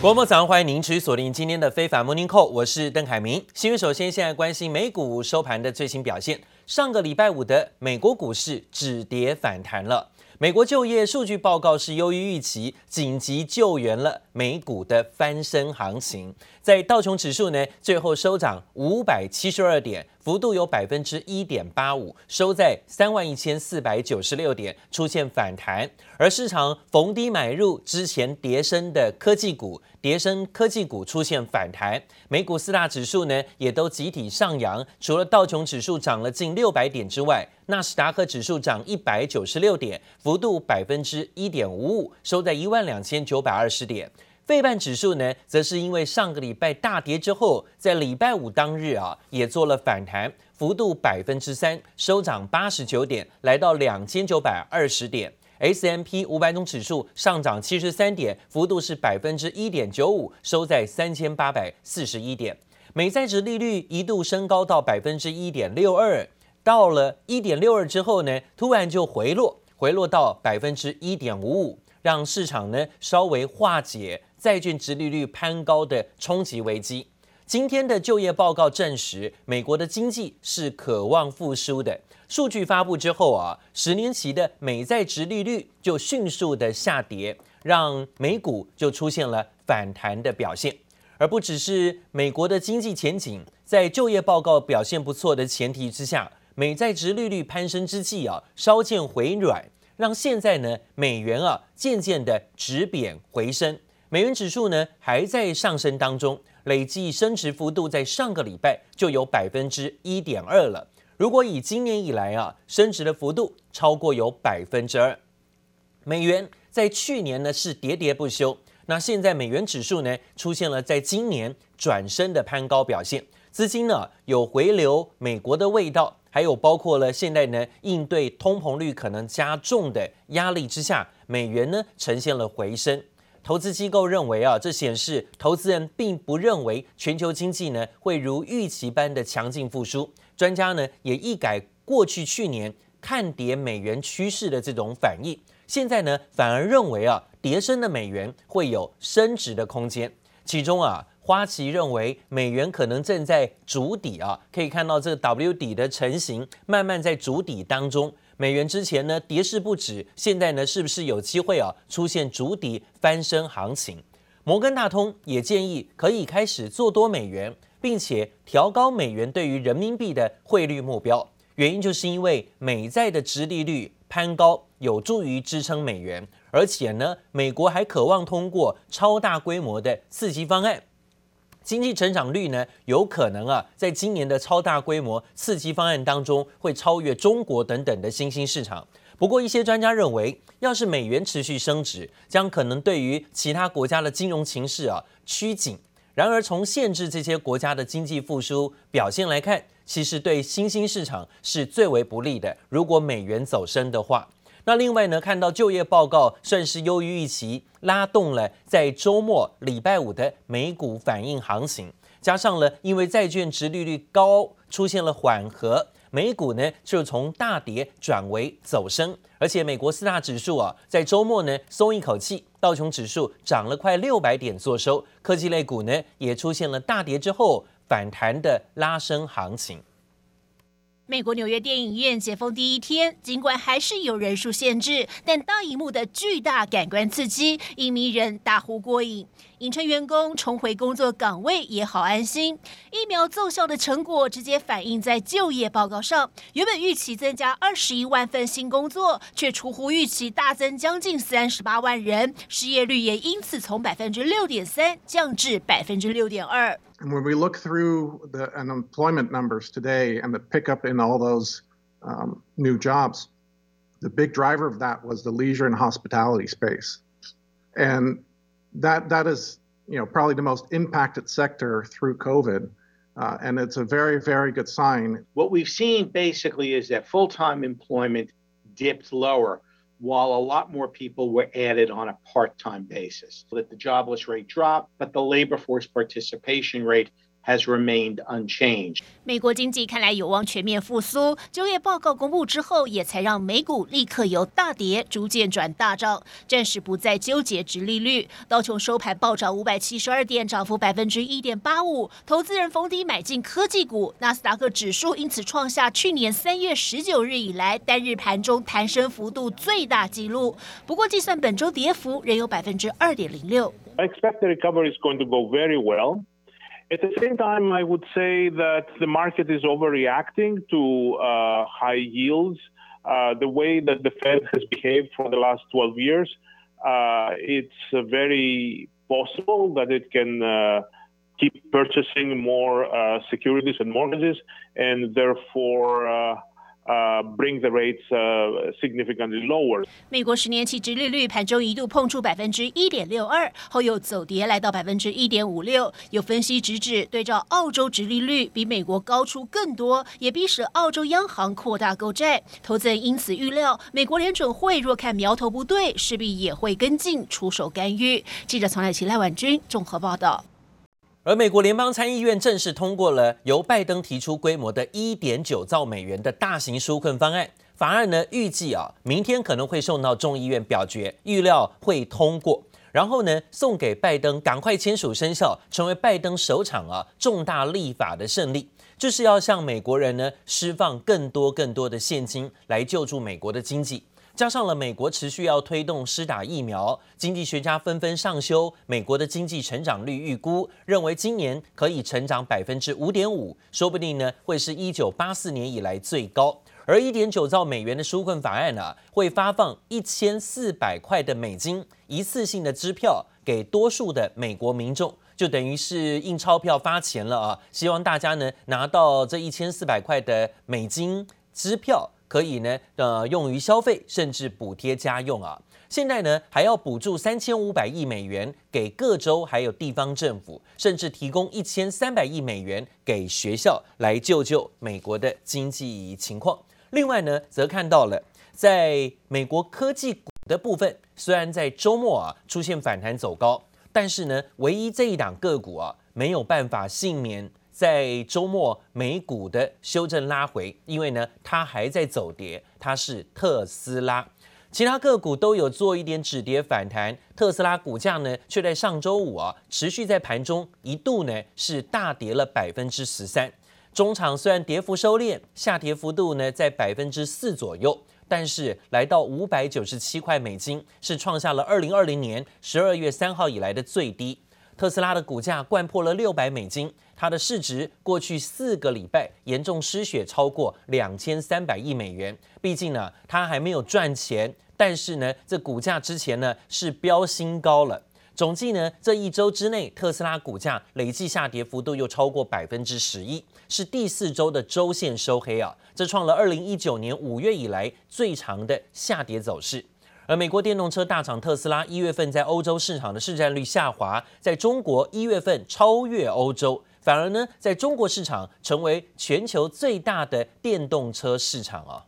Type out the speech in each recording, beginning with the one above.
国贸早上，欢迎您持续锁定今天的非凡 Morning Call，我是邓凯明。新闻首先现在关心美股收盘的最新表现。上个礼拜五的美国股市止跌反弹了。美国就业数据报告是优于预期，紧急救援了美股的翻身行情。在道琼指数呢，最后收涨五百七十二点。幅度有百分之一点八五，收在三万一千四百九十六点，出现反弹。而市场逢低买入之前跌升的科技股，跌升科技股出现反弹。美股四大指数呢也都集体上扬，除了道琼指数涨了近六百点之外，纳斯达克指数涨一百九十六点，幅度百分之一点五五，收在一万两千九百二十点。费半指数呢，则是因为上个礼拜大跌之后，在礼拜五当日啊，也做了反弹，幅度百分之三，收涨八十九点，来到两千九百二十点。S M P 五百种指数上涨七十三点，幅度是百分之一点九五，收在三千八百四十一点。美债殖利率一度升高到百分之一点六二，到了一点六二之后呢，突然就回落，回落到百分之一点五五，让市场呢稍微化解。债券殖利率攀高的冲击危机。今天的就业报告证实，美国的经济是可望复苏的。数据发布之后啊，十年期的美债殖利率就迅速的下跌，让美股就出现了反弹的表现。而不只是美国的经济前景，在就业报告表现不错的前提之下，美债殖利率攀升之际啊，稍见回软，让现在呢美元啊渐渐的止贬回升。美元指数呢还在上升当中，累计升值幅度在上个礼拜就有百分之一点二了。如果以今年以来啊升值的幅度超过有百分之二，美元在去年呢是跌跌不休，那现在美元指数呢出现了在今年转升的攀高表现，资金呢有回流美国的味道，还有包括了现在呢应对通膨率可能加重的压力之下，美元呢呈现了回升。投资机构认为啊，这显示投资人并不认为全球经济呢会如预期般的强劲复苏。专家呢也一改过去去年看跌美元趋势的这种反应，现在呢反而认为啊，跌升的美元会有升值的空间。其中啊，花旗认为美元可能正在筑底啊，可以看到这个 W 底的成型，慢慢在筑底当中。美元之前呢跌势不止，现在呢是不是有机会啊出现逐底翻身行情？摩根大通也建议可以开始做多美元，并且调高美元对于人民币的汇率目标。原因就是因为美债的殖利率攀高，有助于支撑美元，而且呢美国还渴望通过超大规模的刺激方案。经济成长率呢，有可能啊，在今年的超大规模刺激方案当中，会超越中国等等的新兴市场。不过，一些专家认为，要是美元持续升值，将可能对于其他国家的金融情势啊趋紧。然而，从限制这些国家的经济复苏表现来看，其实对新兴市场是最为不利的。如果美元走升的话。那另外呢，看到就业报告算是优于预期，拉动了在周末礼拜五的美股反应行情，加上了因为债券殖利率高出现了缓和，美股呢就从大跌转为走升，而且美国四大指数啊在周末呢松一口气，道琼指数涨了快六百点作收，科技类股呢也出现了大跌之后反弹的拉升行情。美国纽约电影院解封第一天，尽管还是有人数限制，但大荧幕的巨大感官刺激，影迷人大呼过瘾。影城员工重回工作岗位也好安心。疫苗奏效的成果直接反映在就业报告上，原本预期增加二十一万份新工作，却出乎预期大增将近三十八万人，失业率也因此从百分之六点三降至百分之六点二。And when we look through the unemployment numbers today and the pickup in all those new jobs, the big driver of that was the leisure and hospitality space. And that, that is, you know, probably the most impacted sector through COVID. Uh, and it's a very, very good sign. What we've seen basically is that full-time employment dipped lower while a lot more people were added on a part-time basis. That the jobless rate dropped, but the labor force participation rate has remained unchanged. 美国经济看来有望全面复苏，就业报告公布之后，也才让美股立刻由大跌逐渐转大涨，暂时不再纠结值利率。道琼收盘暴涨五百七十二点，涨幅百分之一点八五，投资人逢低买进科技股。纳斯达克指数因此创下去年三月十九日以来单日盘中弹升幅度最大纪录。不过，计算本周跌幅仍有百分之二点零六。I expect the recovery is going to go very well. At the same time, I would say that the market is overreacting to uh, high yields. Uh, the way that the Fed has behaved for the last 12 years, uh, it's very possible that it can uh, keep purchasing more uh, securities and mortgages, and therefore uh, bring the rates significantly lower. 美国十年期殖利率盘中一度碰触百分之一点六二，后又走跌来到百分之一点五六。有分析直指，对照澳洲殖利率比美国高出更多，也逼使澳洲央行扩大购债。投资人因此预料，美国联准会若看苗头不对，势必也会跟进出手干预。记者曹乃琪、赖婉君综合报道。而美国联邦参议院正式通过了由拜登提出规模的1.9兆美元的大型纾困方案。法案呢，预计啊，明天可能会送到众议院表决，预料会通过。然后呢，送给拜登赶快签署生效，成为拜登首场啊重大立法的胜利，就是要向美国人呢释放更多更多的现金，来救助美国的经济。加上了美国持续要推动施打疫苗，经济学家纷纷上修美国的经济成长率预估，认为今年可以成长百分之五点五，说不定呢会是一九八四年以来最高。而一点九兆美元的纾困法案呢、会发放一千四百块的美金一次性的支票给多数的美国民众，就等于是印钞票发钱了啊！希望大家呢拿到这一千四百块的美金支票。可以呢，呃，用于消费，甚至补贴家用啊。现在呢，还要补助三千五百亿美元给各州还有地方政府，甚至提供一千三百亿美元给学校，来救救美国的经济情况。另外呢，则看到了在美国科技股的部分，虽然在周末啊出现反弹走高，但是呢，唯一这一档个股啊没有办法幸免。在周末美股的修正拉回，因为呢它还在走跌，它是特斯拉，其他个股都有做一点止跌反弹，特斯拉股价呢却在上周五啊持续在盘中一度呢是大跌了百分之十三，中场虽然跌幅收敛，下跌幅度呢在百分之四左右，但是来到五百九十七块美金，是创下了二零二零年十二月三号以来的最低。特斯拉的股价灌破了六百美金，它的市值过去四个礼拜严重失血，超过两千三百亿美元。毕竟呢，它还没有赚钱，但是呢，这股价之前呢是飙新高了。总计呢，这一周之内，特斯拉股价累计下跌幅度又超过百分之十一，是第四周的周线收黑啊，这创了二零一九年五月以来最长的下跌走势。而美国电动车大厂特斯拉一月份在欧洲市场的市占率下滑，在中国一月份超越欧洲，反而呢，在中国市场成为全球最大的电动车市场啊。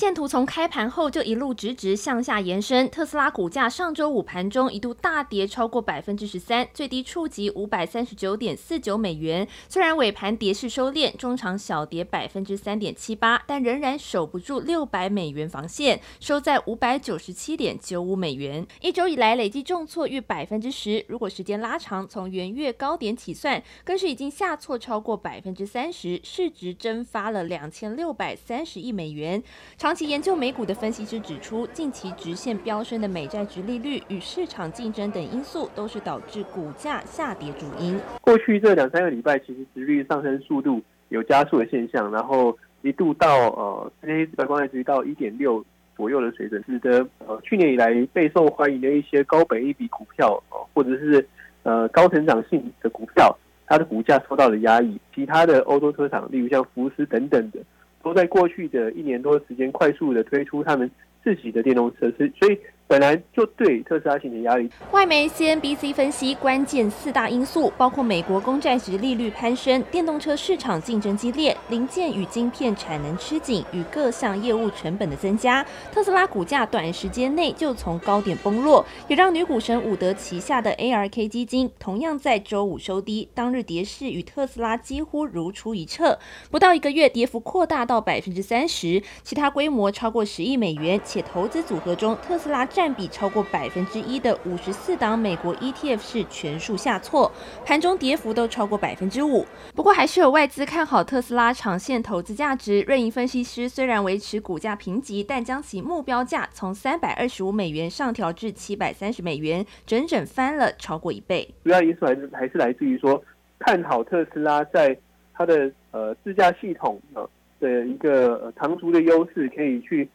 线图从开盘后就一路直直向下延伸，特斯拉股价上周五盘中一度大跌超过百分之十三，最低触及五百三十九点四九美元。虽然尾盘跌势收敛，中场小跌百分之三点七八，但仍然守不住六百美元防线，收在五百九十七点九五美元。一周以来累计重挫逾百分之十，如果时间拉长，从元月高点起算，更是已经下挫超过百分之三十，市值蒸发了两千六百三十亿美元。长长期研究美股的分析师指出，近期直线飙升的美债殖利率与市场竞争等因素，都是导致股价下跌主因。过去这两三个礼拜，其实殖利率上升速度有加速的现象，然后一度到呃，这些白光债殖到一点六左右的水准，使得呃去年以来备受欢迎的一些高本益比股票，呃，或者是呃高成长性的股票，它的股价受到了压抑。其他的欧洲车厂，例如像福斯等等的。都在过去的一年多的时间快速的推出他们自己的电动车，所以本来就对特斯拉形成压力。外媒 CNBC 分析，关键四大因素包括美国公债殖利率攀升、电动车市场竞争激烈、零件与晶片产能吃紧与各项业务成本的增加。特斯拉股价短时间内就从高点崩落，也让女股神伍德旗下的 ARK 基金同样在周五收低，当日跌势与特斯拉几乎如出一辙。不到一个月，跌幅扩大到百分之三十，其他规模超过十亿美元且投资组合中特斯拉占比超过百分之一的五十四档美国 ETF 是全数下挫，盘中跌幅都超过百分之五。不过还是有外资看好特斯拉长线投资价值。瑞银分析师虽然维持股价评级，但将其目标价从三百二十五美元上调至七百三十美元，整整翻了超过一倍。主要因素还是还是来自于说看好特斯拉在它的呃自驾系统啊的一个长足的优势，可以去。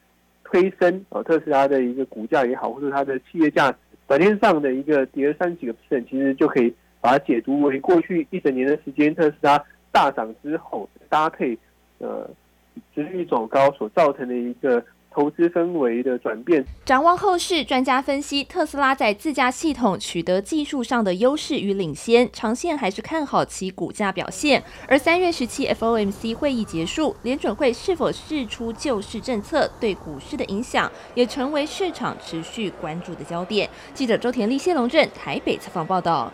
飞升呃特斯拉的一个股价也好，或者它的企业价值，短天上的一个跌了三几个 percent，其实就可以把它解读为过去一整年的时间，特斯拉大涨之后搭配呃持续走高所造成的一个。投资氛围的转变。展望后市，专家分析，特斯拉在自驾系统取得技术上的优势与领先，长线还是看好其股价表现。而三月十七 FOMC 会议结束，联准会是否释出救市政策，对股市的影响也成为市场持续关注的焦点。记者周田丽、谢龙镇台北采访报道。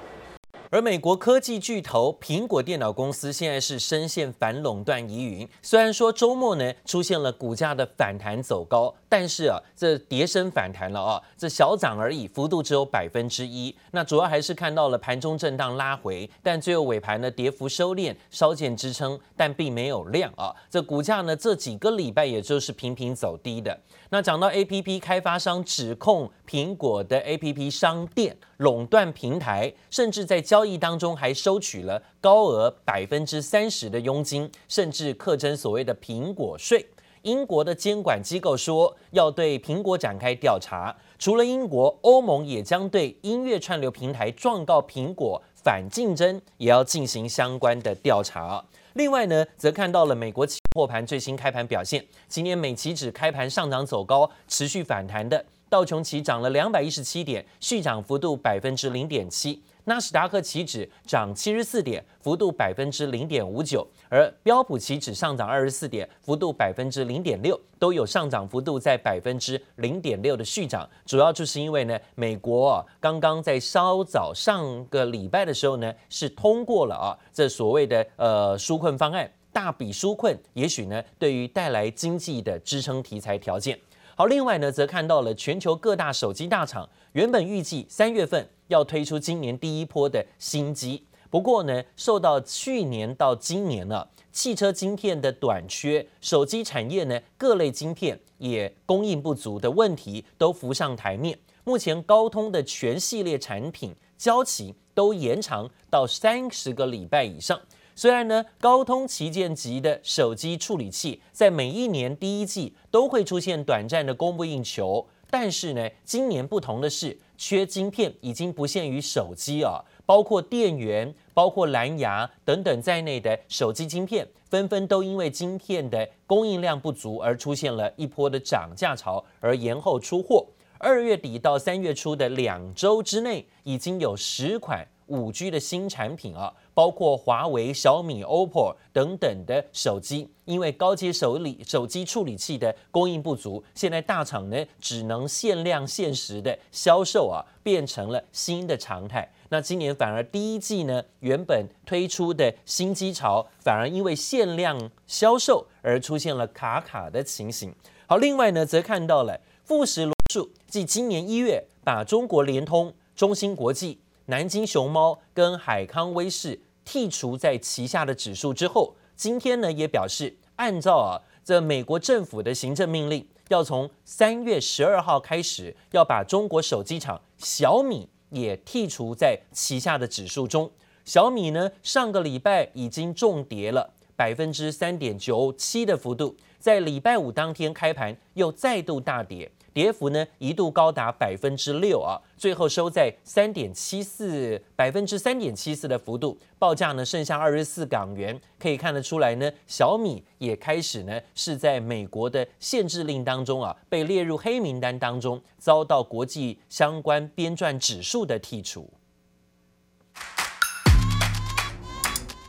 而美国科技巨头苹果电脑公司现在是深陷反垄断疑云，虽然说周末呢出现了股价的反弹走高，但是啊这跌深反弹了啊，这小涨而已，幅度只有百分之一。那主要还是看到了盘中震荡拉回，但最后尾盘呢跌幅收敛，稍见支撑，但并没有量啊。这股价呢这几个礼拜也就是频频走低的。那讲到 APP 开发商指控苹果的 APP 商店垄断平台，甚至在交易当中还收取了高额百分之三十的佣金，甚至课征所谓的苹果税。英国的监管机构说要对苹果展开调查。除了英国，欧盟也将对音乐串流平台状告苹果反竞争，也要进行相关的调查。另外呢，则看到了美国货盘最新开盘表现，今天美期指开盘上涨走高，持续反弹的道琼期涨了两百一十七点，续涨幅度百分之零点七。纳斯达克期指涨七十四点，幅度百分之零点五九，而标普期指上涨二十四点，幅度百分之零点六，都有上涨幅度在百分之零点六的续涨。主要就是因为呢，美国啊刚刚在稍早上个礼拜的时候呢，是通过了啊这所谓的呃纾困方案，大笔纾困，也许呢对于带来经济的支撑题材条件。好，另外呢，则看到了全球各大手机大厂原本预计三月份。要推出今年第一波的新机，不过呢，受到去年到今年了汽车晶片的短缺，手机产业呢各类晶片也供应不足的问题都浮上台面。目前高通的全系列产品交期都延长到三十个礼拜以上。虽然呢，高通旗舰级的手机处理器在每一年第一季都会出现短暂的供不应求，但是呢，今年不同的是。缺晶片已经不限于手机啊，包括电源、包括蓝牙等等在内的手机晶片，纷纷都因为晶片的供应量不足而出现了一波的涨价潮，而延后出货。二月底到三月初的两周之内，已经有十款。五 G 的新产品啊，包括华为、小米、OPPO 等等的手机，因为高阶手里手机处理器的供应不足，现在大厂呢只能限量限时的销售啊，变成了新的常态。那今年反而第一季呢，原本推出的新机潮，反而因为限量销售而出现了卡卡的情形。好，另外呢，则看到了富时罗素，即今年一月把中国联通、中芯国际。南京熊猫跟海康威视剔除在旗下的指数之后，今天呢也表示，按照啊这美国政府的行政命令，要从三月十二号开始，要把中国手机厂小米也剔除在旗下的指数中。小米呢上个礼拜已经重跌了百分之三点九七的幅度，在礼拜五当天开盘又再度大跌。跌幅呢一度高达百分之六啊，最后收在三点七四百分之三点七四的幅度，报价呢剩下二十四港元。可以看得出来呢，小米也开始呢是在美国的限制令当中啊，被列入黑名单当中，遭到国际相关编撰指数的剔除。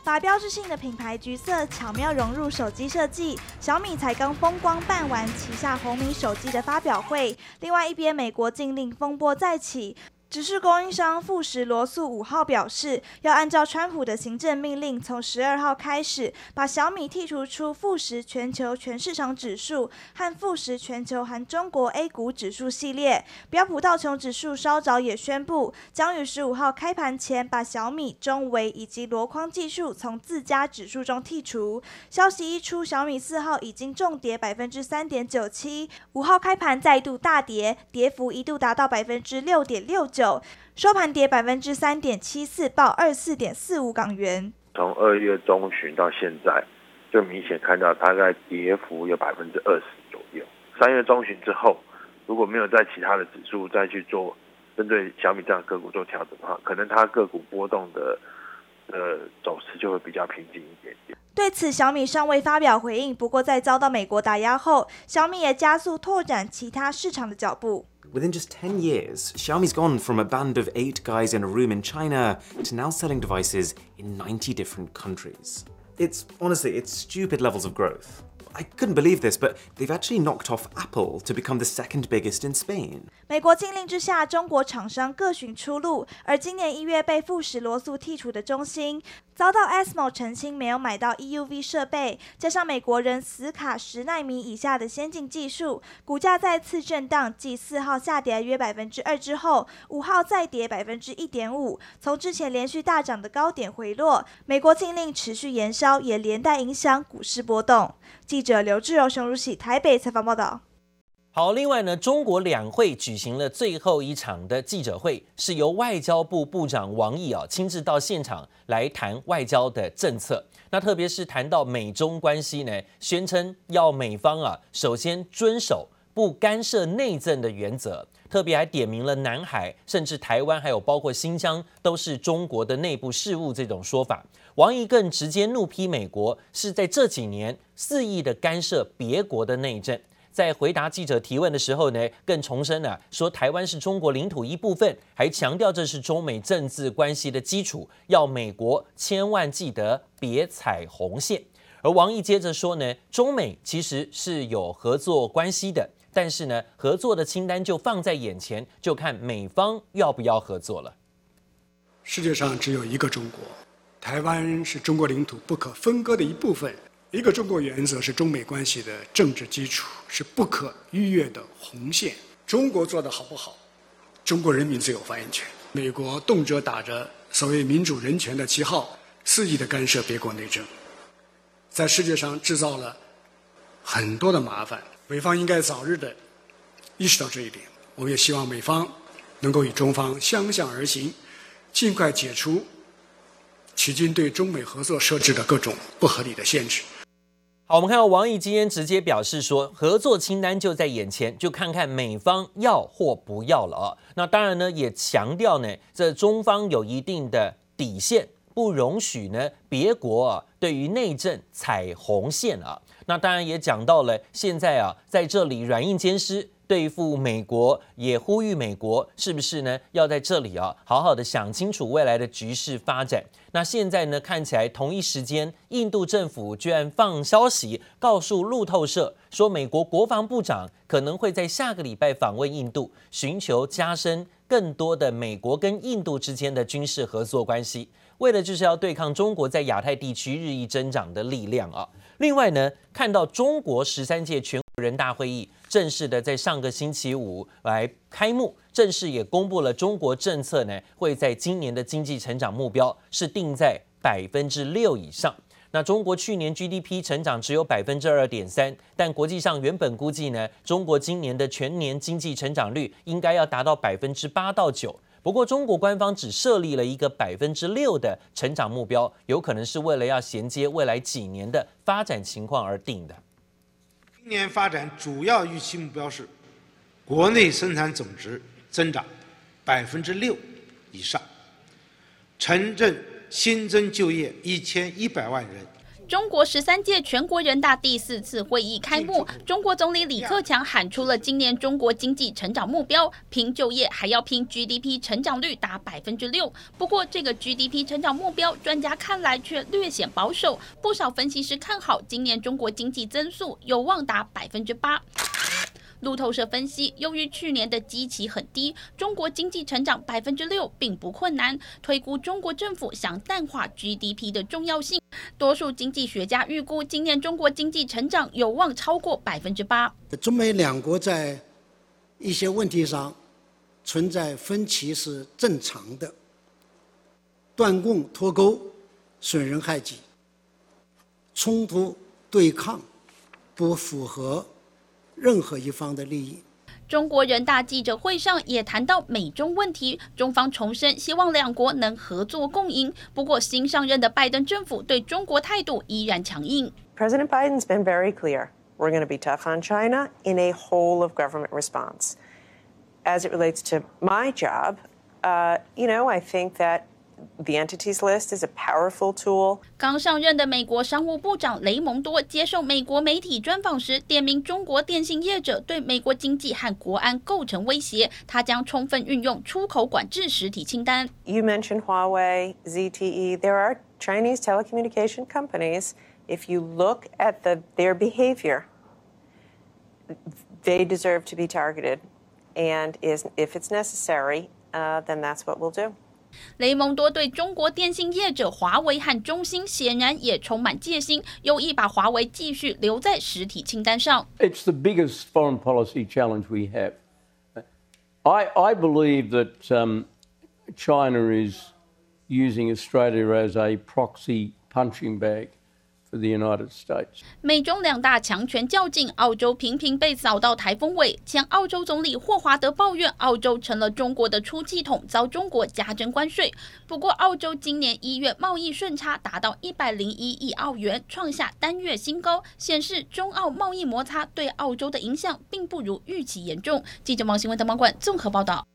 把标志性的品牌橘色巧妙融入手机设计，小米才刚风光办完旗下红米手机的发表会。另外一边，美国禁令风波再起。只是供应商富时罗素五号表示，要按照川普的行政命令，从十二号开始把小米剔除出富时全球全市场指数和富时全球含中国 A 股指数系列。标普道琼指数稍早也宣布，将于十五号开盘前把小米、中维以及箩筐技术从自家指数中剔除。消息一出，小米四号已经重跌百分之三点九七，五号开盘再度大跌，跌幅一度达到百分之六点六九。收盘跌百分之三点七四，报二四点四五港元。从二月中旬到现在，就明显看到大概跌幅有百分之二十左右。三月中旬之后，如果没有在其他的指数再去做针对小米这样的个股做调整的话，可能它个股波动的呃走势就会比较平静一点点。对此，小米尚未发表回应。不过，在遭到美国打压后，小米也加速拓展其他市场的脚步。Within just 10 years, Xiaomi's gone from a band of eight guys in a room in China to now selling devices in 90 different countries. It's honestly, it's stupid levels of growth. I couldn't believe this, but they've actually knocked off Apple to become the second biggest in Spain. 美国禁令之下，中国厂商各寻出路。而今年一月被富时罗素剔除的中兴， 遭到 ASML 澄清没有买到 EUV 设备，加上美国人死卡十奈米以下的先进技术，股价再次震荡。继四号下跌约百分之二之后，五号再跌百分之一点五，从之前连续大涨的高点回落。美国禁令持续延烧，也连带影响股市波动。记者刘志柔、熊如喜台北采访报道。好，另外呢，中国两会举行了最后一场的记者会，是由外交部部长王毅啊亲自到现场来谈外交的政策。那特别是谈到美中关系呢，宣称要美方啊首先遵守不干涉内政的原则，特别还点名了南海，甚至台湾，还有包括新疆都是中国的内部事务这种说法。王毅更直接怒批美国是在这几年肆意的干涉别国的内政。在回答记者提问的时候呢，更重申了说台湾是中国领土一部分，还强调这是中美政治关系的基础，要美国千万记得别踩红线。而王毅接着说呢，中美其实是有合作关系的，但是呢，合作的清单就放在眼前，就看美方要不要合作了。世界上只有一个中国。台湾是中国领土不可分割的一部分，一个中国原则是中美关系的政治基础，是不可逾越的红线。中国做得好不好，中国人民自有发言权。美国动辄打着所谓民主人权的旗号，肆意的干涉别国内政，在世界上制造了很多的麻烦。美方应该早日的意识到这一点。我们也希望美方能够与中方相向而行，尽快解除。迄今对中美合作设置的各种不合理的限制。好，我们看到王毅今天直接表示说，合作清单就在眼前，就看看美方要或不要了啊。那当然呢，也强调呢，这中方有一定的底线，不容许呢别国啊对于内政踩红线啊。那当然也讲到了现在啊，在这里软硬兼施。对付美国，也呼吁美国是不是呢？要在这里啊，好好的想清楚未来的局势发展。那现在呢，看起来同一时间，印度政府居然放消息告诉路透社，说美国国防部长可能会在下个礼拜访问印度，寻求加深更多的美国跟印度之间的军事合作关系，为的就是要对抗中国在亚太地区日益增长的力量啊。另外呢，看到中国十三届全国人大会议正式的在上个星期五来开幕，正式也公布了中国政策呢，会在今年的经济成长目标是定在百分之六以上。那中国去年 GDP 成长只有百分之二点三，但国际上原本估计呢，中国今年的全年经济成长率应该要达到百分之八到九。不过，中国官方只设立了一个百分之六的成长目标，有可能是为了要衔接未来几年的发展情况而定的。今年发展主要预期目标是国内生产总值增长百分之六以上，城镇新增就业一千一百万人。中国十三届全国人大第四次会议开幕，中国总理李克强喊出了今年中国经济成长目标，拼就业还要拼 GDP 成长率达百分之六。不过，这个 GDP 成长目标，专家看来却略显保守，不少分析师看好今年中国经济增速有望达百分之八。路透社分析，由于去年的基期很低，中国经济成长百分之六并不困难。推估中国政府想淡化 GDP 的重要性，多数经济学家预估今年中国经济成长有望超过百分之八。中美两国在一些问题上存在分歧是正常的，断供脱钩损人害己，冲突对抗不符合。任何一方的利益。中国人大记者会上也谈到美中问题，中方重申希望两国能合作共赢。不过，新上任的拜登政府对中国态度依然强硬。President Biden's been very clear. We're going to be tough on China in a whole of government response. As it relates to my job, uh, you know, I think that. The entities list is a powerful tool. 刚上任的美国商务部长雷蒙多接受美国媒体专访时，点名中国电信业者对美国经济和国安构成威胁，他将充分运用出口管制实体清单。You mentioned Huawei, ZTE. There are Chinese telecommunication companies. If you look at the their behavior, they deserve to be targeted. And is if it's necessary, uh, then that's what we'll do. 雷蒙多对中国电信业者华为和中兴显然也充满戒心，有意把华为继续留在实体清单上。It's the biggest foreign policy challenge we have. I I believe that um, China is using Australia as a proxy punching bag. 美中两大强权较劲，澳洲频频被扫到台风尾。前澳洲总理霍华德抱怨，澳洲成了中国的出气筒，遭中国加征关税。不过，澳洲今年一月贸易顺差达到一百零一亿澳元，创下单月新高，显示中澳贸易摩擦对澳洲的影响并不如预期严重。记者王新文、邓邦冠综合报道。